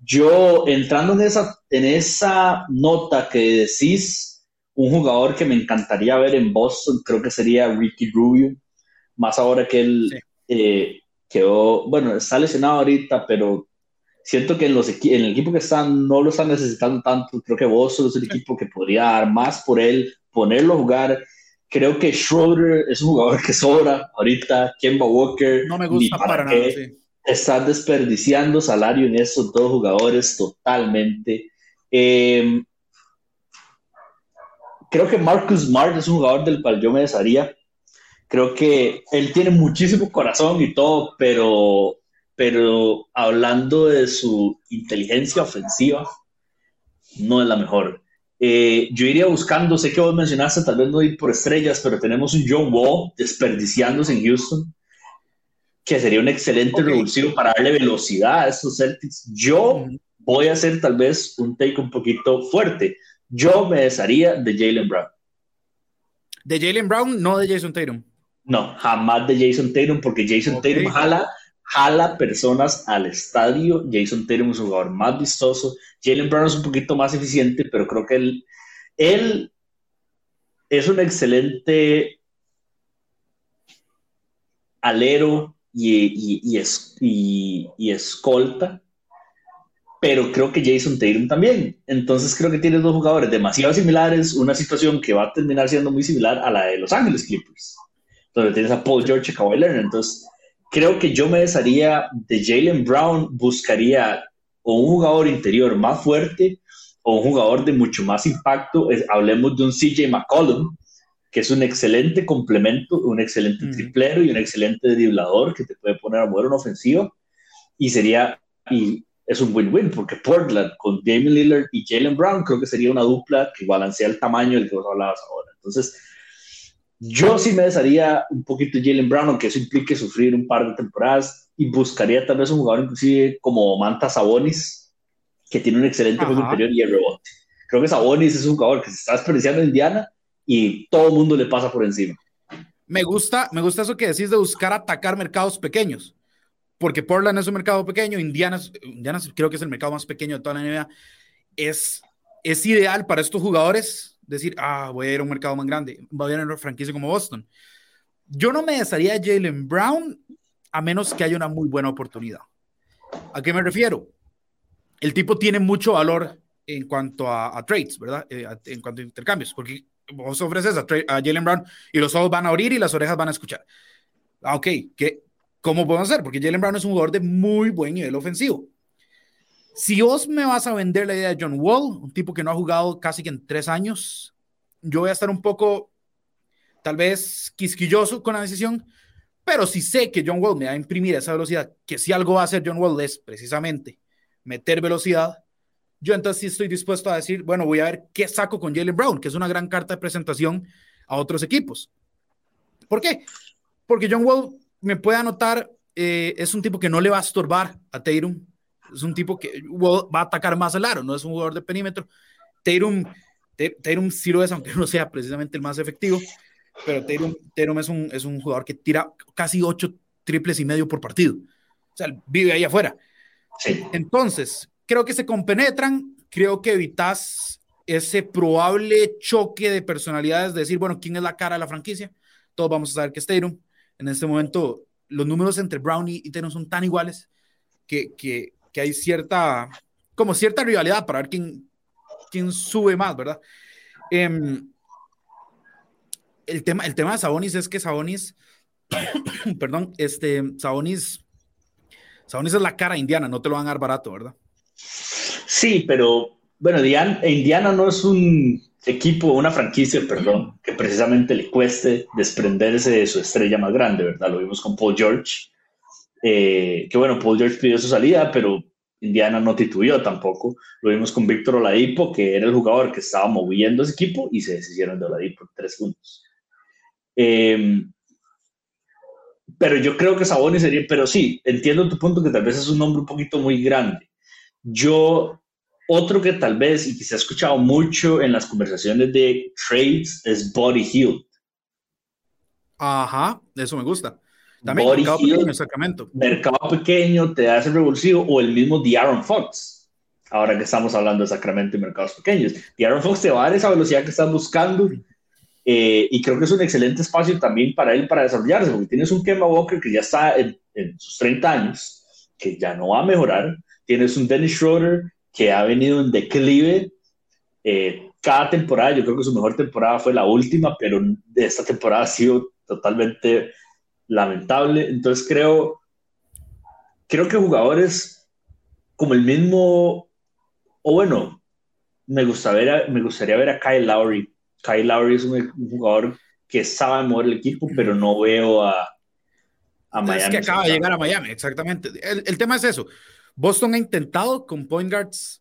Yo, entrando en esa, en esa nota que decís, un jugador que me encantaría ver en Boston, creo que sería Ricky Rubio, más ahora que él eh, quedó, bueno, está lesionado ahorita, pero siento que en, los en el equipo que están no lo están necesitando tanto. Creo que Boston es el equipo que podría dar más por él, ponerlo a jugar. Creo que Schroeder es un jugador que sobra ahorita. Kemba Walker. No me gusta para, nada. Están desperdiciando salario en esos dos jugadores totalmente. Eh, creo que Marcus Smart es un jugador del cual yo me desharía. Creo que él tiene muchísimo corazón y todo, pero, pero hablando de su inteligencia ofensiva, no es la mejor. Eh, yo iría buscando, sé que vos mencionaste, tal vez no ir por estrellas, pero tenemos un John Wall desperdiciándose en Houston, que sería un excelente revulsivo para darle velocidad a estos Celtics. Yo voy a hacer tal vez un take un poquito fuerte. Yo me desharía de Jalen Brown. De Jalen Brown, no de Jason Tatum. No, jamás de Jason Tatum, porque Jason Tatum jala, jala personas al estadio. Jason Tatum es un jugador más vistoso. Jalen Brown es un poquito más eficiente, pero creo que él, él es un excelente alero y, y, y, y, escolta, pero creo que Jason Tatum también. Entonces creo que tiene dos jugadores demasiado similares, una situación que va a terminar siendo muy similar a la de Los Ángeles Clippers, donde tienes a Paul George y Kawhi Leonard. Entonces creo que yo me desharía de Jalen Brown, buscaría o un jugador interior más fuerte o un jugador de mucho más impacto. hablemos de un CJ McCollum, que es un excelente complemento, un excelente triplero y un excelente driblador que te puede poner a mover una ofensiva. Y sería, y es un win-win, porque Portland con Damian Lillard y Jalen Brown creo que sería una dupla que balancea el tamaño del que vos hablabas ahora. Entonces, yo sí me desharía un poquito de Jalen Brown, aunque eso implique sufrir un par de temporadas, y buscaría tal vez un jugador inclusive como Manta Sabonis, que tiene un excelente juego interior y el rebote. Creo que Sabonis es un jugador que se está desperdiciando en Indiana y todo el mundo le pasa por encima. Me gusta, me gusta eso que decís de buscar atacar mercados pequeños, porque Portland es un mercado pequeño, Indiana, creo que es el mercado más pequeño de toda la NBA. Es, es ideal para estos jugadores decir, ah, voy a ir a un mercado más grande, voy a ir a una franquicia como Boston. Yo no me desharía de Jalen Brown a menos que haya una muy buena oportunidad. ¿A qué me refiero? El tipo tiene mucho valor en cuanto a, trades, ¿verdad? Eh, en cuanto a intercambios, porque vos ofreces a, a Jalen Brown y los ojos van a abrir y las orejas van a escuchar. Ah, ok, ¿qué, ¿cómo podemos hacer? Porque Jalen Brown es un jugador de muy buen nivel ofensivo. Si vos me vas a vender la idea de John Wall, un tipo que no ha jugado casi que en tres años, yo voy a estar un poco, tal vez, quisquilloso con la decisión, pero si sé que John Wall me va a imprimir esa velocidad, que si algo va a hacer John Wall es precisamente meter velocidad, yo entonces sí estoy dispuesto a decir, bueno, voy a ver qué saco con Jalen Brown, que es una gran carta de presentación a otros equipos. ¿Por qué? Porque John Wall me puede anotar, eh, es un tipo que no le va a estorbar a Tatum, es un tipo que va a atacar más el aro, no es un jugador de perímetro. Tatum, Tatum sí lo es, aunque no sea precisamente el más efectivo, pero Tatum, es, un, es un jugador que tira casi ocho triples y medio por partido. O sea, vive ahí afuera. Entonces, creo que se compenetran, creo que evitas ese probable choque de personalidades, de decir, bueno, ¿quién es la cara de la franquicia? Todos vamos a saber que es Tatum. En este momento, los números entre Brown y, Tatum son tan iguales que, que, que hay cierta, como cierta rivalidad para ver quién, quién sube más, ¿verdad? Em, el, tema, el tema de Sabonis es que Sabonis, perdón, este, Sabonis, Sabonis es la cara indiana, no te lo van a dar barato, ¿verdad? Sí, pero bueno, Indiana no es un equipo, una franquicia, perdón, que precisamente le cueste desprenderse de su estrella más grande, ¿verdad? Lo vimos con Paul George eh, que bueno, Paul George pidió su salida, pero Indiana no tituyó tampoco. Lo vimos con Víctor Oladipo, que era el jugador que estaba moviendo ese equipo y se deshicieron de Oladipo en tres puntos. Em, pero yo creo que Sabonis sería, pero sí, entiendo tu punto que tal vez es un nombre un poquito muy grande. Yo, otro que tal vez, y que se ha escuchado mucho en las conversaciones de trades, es Body Hill. Ajá, eso me gusta. También mercado pequeño, Sacramento. Mercado pequeño, te hace revulsivo, o el mismo de Aaron Fox. Ahora que estamos hablando de Sacramento y mercados pequeños. De Aaron Fox te va a dar esa velocidad que estás buscando. Eh, y creo que es un excelente espacio también para él para desarrollarse, porque tienes un Kemba Walker que ya está en, sus 30 años, que ya no va a mejorar. Tienes un Dennis Schroeder que ha venido en declive. Eh, cada temporada, yo creo que su mejor temporada fue la última, pero esta temporada ha sido totalmente lamentable. Entonces creo, creo que jugadores como el mismo, o bueno, me, gusta ver me gustaría ver a Kyle Lowry. Kyle Lowry es un, jugador que sabe mover el equipo, pero no veo a, a Miami. Es que acaba de llegar a Miami, exactamente. El, el, tema es eso. Boston ha intentado con point guards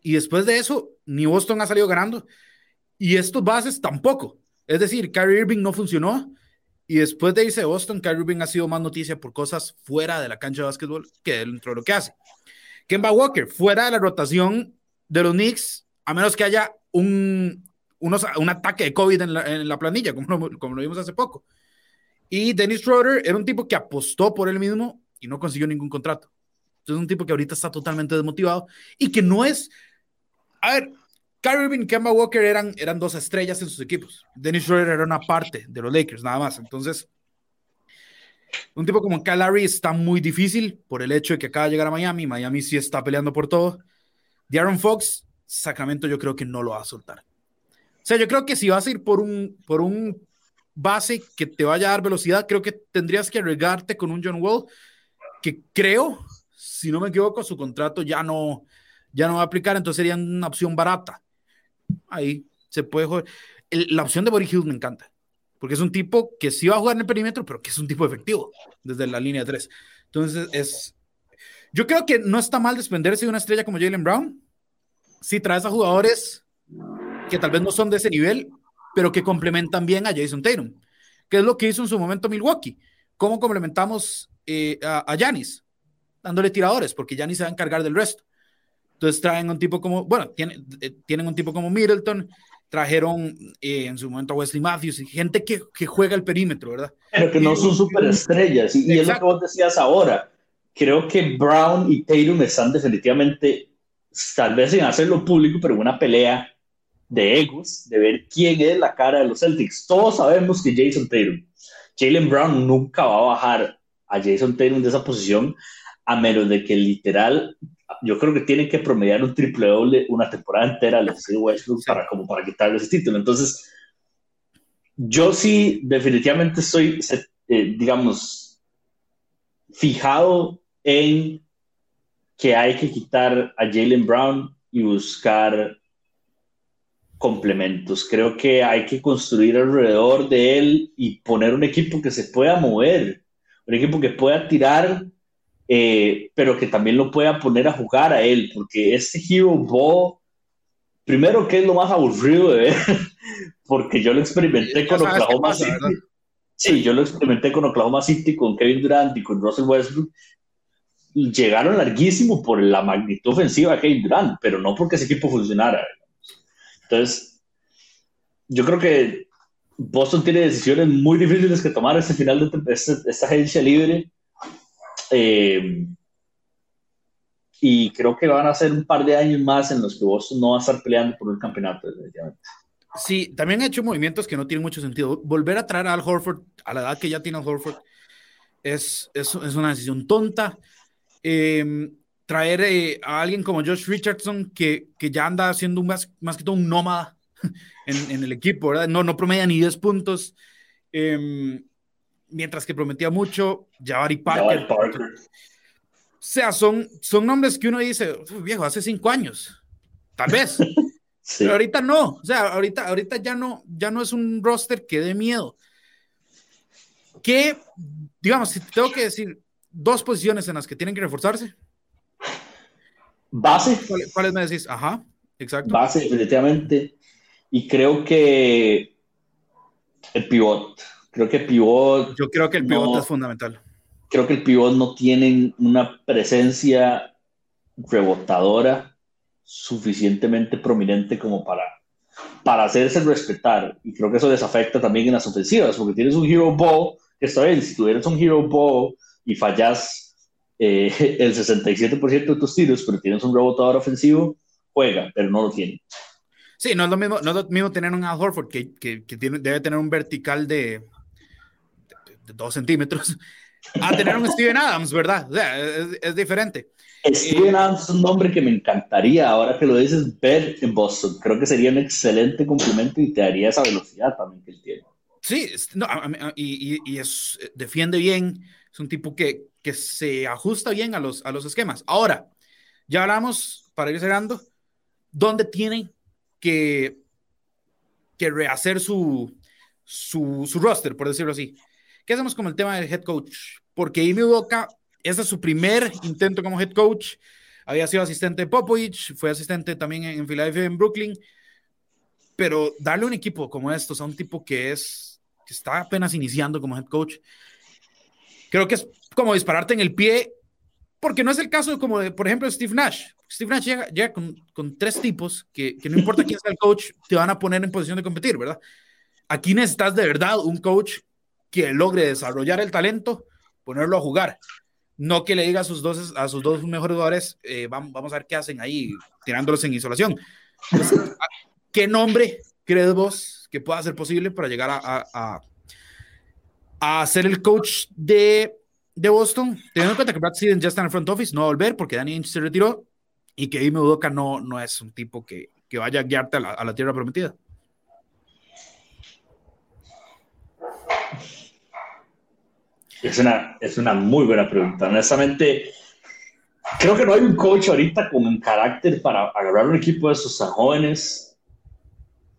Y después de eso, ni Boston ha salido ganando. Y estos bases tampoco. Es decir, Kyrie Irving no funcionó. Y después de irse Boston, Kyrie Irving ha sido más noticia por cosas fuera de la cancha de básquetbol que dentro de lo que hace. Kemba Walker, fuera de la rotación de los Knicks, a menos que haya un, un ataque de COVID en la, en la planilla, como lo, como lo, vimos hace poco. Y Dennis Schroeder era un tipo que apostó por él mismo y no consiguió ningún contrato. Entonces, es un tipo que ahorita está totalmente desmotivado y que no es. A ver, Kyrie y Kemba Walker eran, eran dos estrellas en sus equipos. Dennis Schroeder era una parte de los Lakers, nada más. Entonces, un tipo como Lowry está muy difícil por el hecho de que acaba de llegar a Miami. Miami sí está peleando por todo. De Aaron Fox, Sacramento yo creo que no lo va a soltar. O sea, yo creo que si vas a ir por un, por un base que te vaya a dar velocidad, creo que tendrías que arriesgarte con un John Wall, que creo, si no me equivoco, su contrato ya no, ya no va a aplicar, entonces sería una opción barata. Ahí se puede jugar. La opción de Boris Hughes me encanta, porque es un tipo que sí va a jugar en el perímetro, pero que es un tipo efectivo desde la línea 3. Entonces, es. Yo creo que no está mal desprenderse de una estrella como Jalen Brown. Si traes a jugadores que tal vez no son de ese nivel, pero que complementan bien a Jason Tatum, que es lo que hizo en su momento Milwaukee. ¿Cómo complementamos eh, a Yanis? Dándole tiradores, porque Yanis se va a encargar del resto. Entonces traen un tipo como, bueno, tienen, eh, tienen un tipo como Middleton, trajeron eh, en su momento a Wesley Matthews, gente que, que, juega el perímetro, ¿verdad? Pero que no son superestrellas, y, y es lo que vos decías ahora. Creo que Brown y Tatum están definitivamente, tal vez sin hacerlo público, pero una pelea de egos, de ver quién es la cara de los Celtics. Todos sabemos que Jason Tatum, Jalen Brown nunca va a bajar a Jason Tatum de esa posición, a menos de que literal, yo creo que tienen que promediar un triple doble una temporada entera al Westbrook para, como para quitarle ese título. Entonces, yo sí definitivamente estoy, eh, digamos, fijado en que hay que quitar a Jalen Brown y buscar complementos. Creo que hay que construir alrededor de él y poner un equipo que se pueda mover, un equipo que pueda tirar, eh, pero que también lo pueda poner a jugar a él, porque este Hero Ball, primero que es lo más aburrido de ver, porque yo lo experimenté con Oklahoma City. Sí, yo lo experimenté con Oklahoma City, con Kevin Durant y con Russell Westbrook. Llegaron larguísimo por la magnitud ofensiva de Kevin Durant, pero no porque ese equipo funcionara. Entonces, yo creo que Boston tiene decisiones muy difíciles que tomar este final de este, esta agencia libre. Eh, y creo que van a ser un par de años más en los que Boston no va a estar peleando por el campeonato, Sí, también ha hecho movimientos que no tienen mucho sentido. Volver a traer a Al Horford a la edad que ya tiene Al Horford es, es, es una decisión tonta. Eh, traer eh, a alguien como Josh Richardson, que, que ya anda haciendo más, más que todo un nómada en, en, el equipo, ¿verdad? No, no promedia ni 10 puntos, eh, mientras que prometía mucho, Jabari Parker. Parker. O sea, son, son nombres que uno dice, viejo, hace cinco años, tal vez. sí. Pero ahorita no, o sea, ahorita, ahorita ya, no, ya no es un roster que dé miedo. Que, digamos, si tengo que decir dos posiciones en las que tienen que reforzarse, Base. ¿Cuáles cuál me decís? Ajá, exacto. Base, definitivamente. Y creo que el pivot. Creo que pivot. Yo creo que el pivot no, es fundamental. Creo que el pivot no tienen una presencia rebotadora suficientemente prominente como para, para hacerse respetar. Y creo que eso les afecta también en las ofensivas, porque tienes un hero ball, que está bien, si tuvieras un hero ball y fallas eh, el 67% de tus tiros, pero tienes un rebotador ofensivo, juega, pero no lo tiene. Sí, no es lo mismo, no es lo mismo tener un Al Horford que, que, que tiene, debe tener un vertical de, de, dos centímetros a tener un Steven Adams, ¿verdad? O sea, es, es diferente. Steven eh, Adams es un nombre que me encantaría, ahora que lo dices, ver en Boston. Creo que sería un excelente complemento y te daría esa velocidad también que él tiene. Sí, no, y, y, y es, defiende bien, es un tipo que, que se ajusta bien a los, a los esquemas. Ahora, ya hablamos, para ir cerrando, dónde tienen que, que rehacer su, su, su, roster, por decirlo así. ¿Qué hacemos con el tema del head coach? Porque Amy Boca, ese es su primer intento como head coach. había sido asistente de Popovich, fue asistente también en, Filadelfia en Brooklyn, pero darle un equipo como estos a un tipo que es, que está apenas iniciando como head coach, creo que es como dispararte en el pie, porque no es el caso como de, por ejemplo, Steve Nash. Steve Nash llega, con, con, tres tipos que, que no importa quién sea el coach, te van a poner en posición de competir, ¿verdad? Aquí necesitas de verdad un coach que logre desarrollar el talento, ponerlo a jugar. No que le diga a sus dos, a sus dos mejores jugadores, eh, vamos, a ver qué hacen ahí, tirándolos en isolación. Pues, ¿Qué nombre crees vos que pueda ser posible para llegar a, a, a, ser el coach de, de, Boston? Teniendo en cuenta que Brad Steven ya está en el front office, no va a volver porque Danny Ainge se retiró y que Ime Udoka no, no es un tipo que, que vaya a guiarte a a la tierra prometida. Es una, es una muy buena pregunta. Honestamente, creo que no hay un coach ahorita con un carácter para agarrar un equipo de esos jóvenes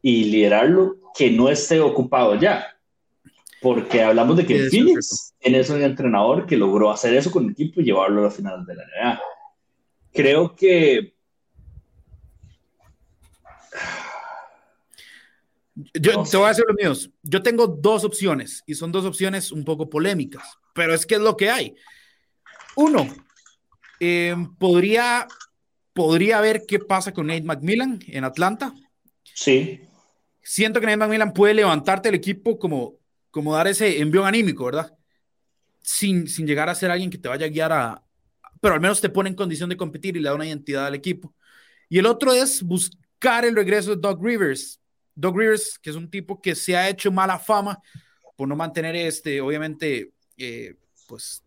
y liderarlo que no esté ocupado ya. Porque hablamos de que en Phoenix es un entrenador que logró hacer eso con el equipo y llevarlo a la final de la NBA. Creo que Yo te voy a decir los míos. Yo tengo dos opciones y son dos opciones un poco polémicas, pero es que es lo que hay. Uno, eh, podría, podría ver qué pasa con Nate McMillan en Atlanta. Sí. Siento que Nate McMillan puede levantarte el equipo como, como dar ese envío anímico, ¿verdad? Sin, sin llegar a ser alguien que te vaya a guiar a, pero al menos te pone en condición de competir y le da una identidad al equipo. Y el otro es buscar el regreso de Doug Rivers Doug Rivers, que es un tipo que se ha hecho mala fama por no mantener, este, obviamente, eh, pues,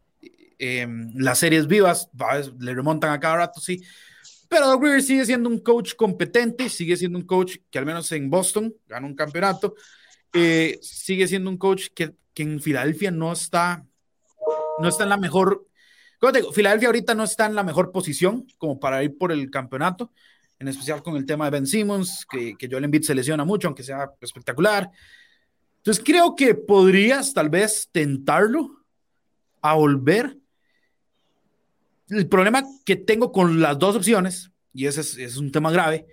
em, las series vivas, le remontan a cada rato, sí. Pero Doug Rivers sigue siendo un coach competente, sigue siendo un coach que al menos en Boston ganó un campeonato, eh, sigue siendo un coach que, que, en Filadelfia no está, no está en la mejor, ¿cómo te digo? Filadelfia ahorita no está en la mejor posición como para ir por el campeonato, en especial con el tema de Ben Simmons, que, que Joel Embiid se lesiona mucho, aunque sea espectacular. Entonces creo que podrías tal vez tentarlo a volver. El problema que tengo con las dos opciones, y ese es, es, un tema grave,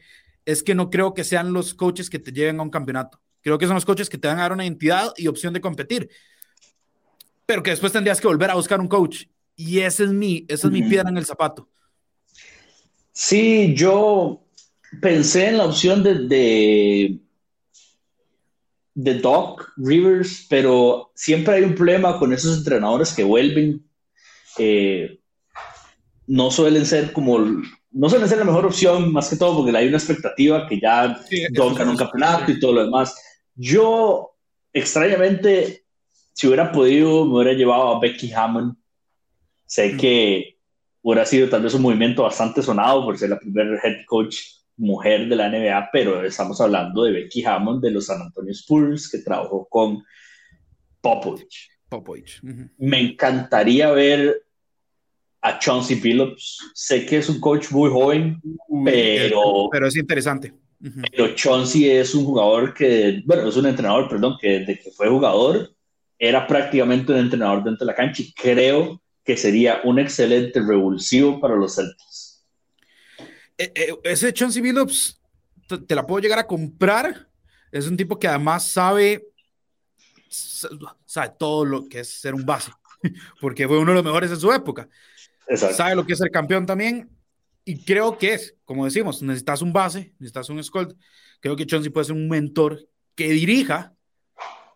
es que no creo que sean los coaches que te lleven a un campeonato. Creo que son los coaches que te van a dar una identidad y opción de competir. Pero que después tendrías que volver a buscar un coach. Y ese es mi, esa es mi piedra en el zapato. Sí, yo pensé en la opción de, de, Doc Rivers, pero siempre hay un problema con esos entrenadores que vuelven. Eh, no suelen ser como, no suelen ser la mejor opción, más que todo porque hay una expectativa que ya sí, un campeonato y todo lo demás. Yo, extrañamente, si hubiera podido, me hubiera llevado a Becky Hammond. Sé mm. que hubiera sido tal vez un movimiento bastante sonado por ser la primera head coach mujer de la NBA, pero estamos hablando de Becky Hammond de los San Antonio Spurs, que trabajó con Popovich. Popovich. Me encantaría ver a Chauncey Billups. Sé que es un coach muy joven, pero... Pero es interesante. Pero Chauncey es un jugador que, bueno, es un entrenador, perdón, que desde que fue jugador era prácticamente un entrenador dentro de la cancha y creo que sería un excelente revulsivo para los Celtics. Eh, eh, ese Chauncey Billups te, la puedo llegar a comprar. Es un tipo que además sabe, sabe todo lo que es ser un base, porque fue uno de los mejores en su época. Sabe lo que es ser campeón también. Y creo que es, como decimos, necesitas un base, necesitas un escolt. Creo que Chauncey puede ser un mentor que dirija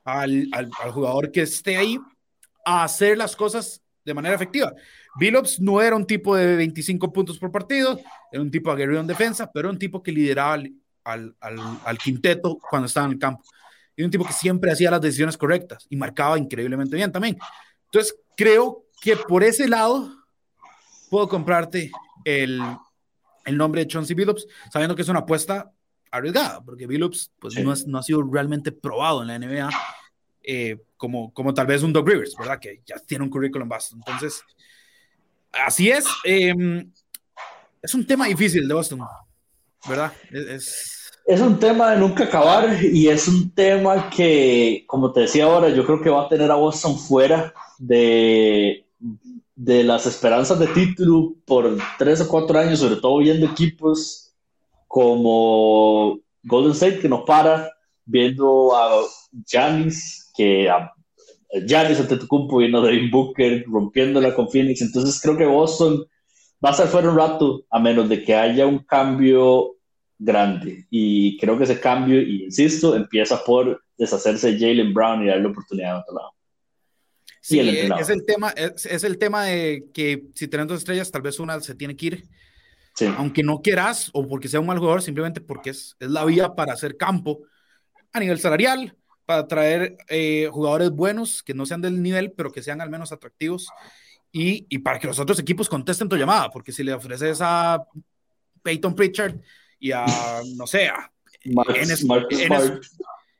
al, al, al jugador que esté ahí a hacer las cosas de manera efectiva. Billups no era un tipo de 25 puntos por partido, era un tipo aguerrido en defensa, pero era un tipo que lideraba al, al, al, quinteto cuando estaba en el campo. Y un tipo que siempre hacía las decisiones correctas y marcaba increíblemente bien también. Entonces, creo que por ese lado puedo comprarte el, el nombre de Chauncey Billups, sabiendo que es una apuesta arriesgada, porque Billups pues, sí. no, es, no ha sido realmente probado en la NBA eh, como, como tal vez un Doug Rivers, ¿verdad? Que ya tiene un currículum vasto. Entonces, así es. Eh, es un tema difícil de Boston, ¿verdad? Es, es un tema de nunca acabar y es un tema que, como te decía ahora, yo creo que va a tener a Boston fuera de, de las esperanzas de título por tres o cuatro años, sobre todo viendo equipos como Golden State que no para, viendo a Giannis, que a Giannis Antetokounmpo viendo a Devin Booker, rompiéndola con Phoenix, entonces creo que Boston va a estar fuera un rato, a menos de que haya un cambio grande, y creo que ese cambio, y insisto, empieza por deshacerse de Jalen Brown y darle oportunidad a otro lado. Sí, es el tema, es, el tema de que si tenés dos estrellas, tal vez una se tiene que ir. Aunque no quieras o porque sea un mal jugador, simplemente porque es, es la vía para hacer campo a nivel salarial, para traer eh, jugadores buenos que no sean del nivel, pero que sean al menos atractivos y, y, para que los otros equipos contesten tu llamada, porque si le ofreces a Peyton Pritchard y a, no sé, a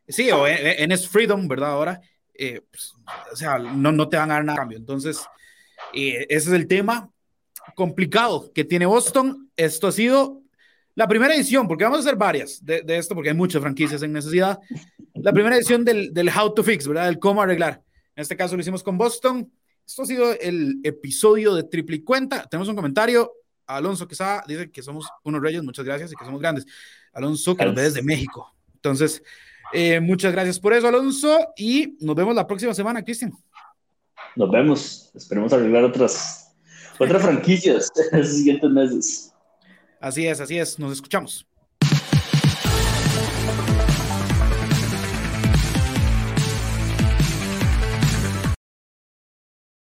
sí, o Enes Freedom, ¿verdad? Ahora, eh, pues, o sea, no, no te van a dar nada a cambio. Entonces, eh, ese es el tema complicado que tiene Boston. Esto ha sido la primera edición, porque vamos a hacer varias de, de esto, porque hay muchas franquicias en necesidad. La primera edición del, del How to Fix, ¿verdad? El cómo arreglar. En este caso lo hicimos con Boston. Esto ha sido el episodio de Triple y Cuenta. Tenemos un comentario. Alonso Quesada dice que somos unos reyes, muchas gracias y que somos grandes. Alonso que nos ve desde México. Entonces, eh, muchas gracias por eso, Alonso, y nos vemos la próxima semana, Cristian. Nos vemos. Esperemos arreglar otras, otras franquicias en los siguientes meses. Así es, así es. Nos escuchamos.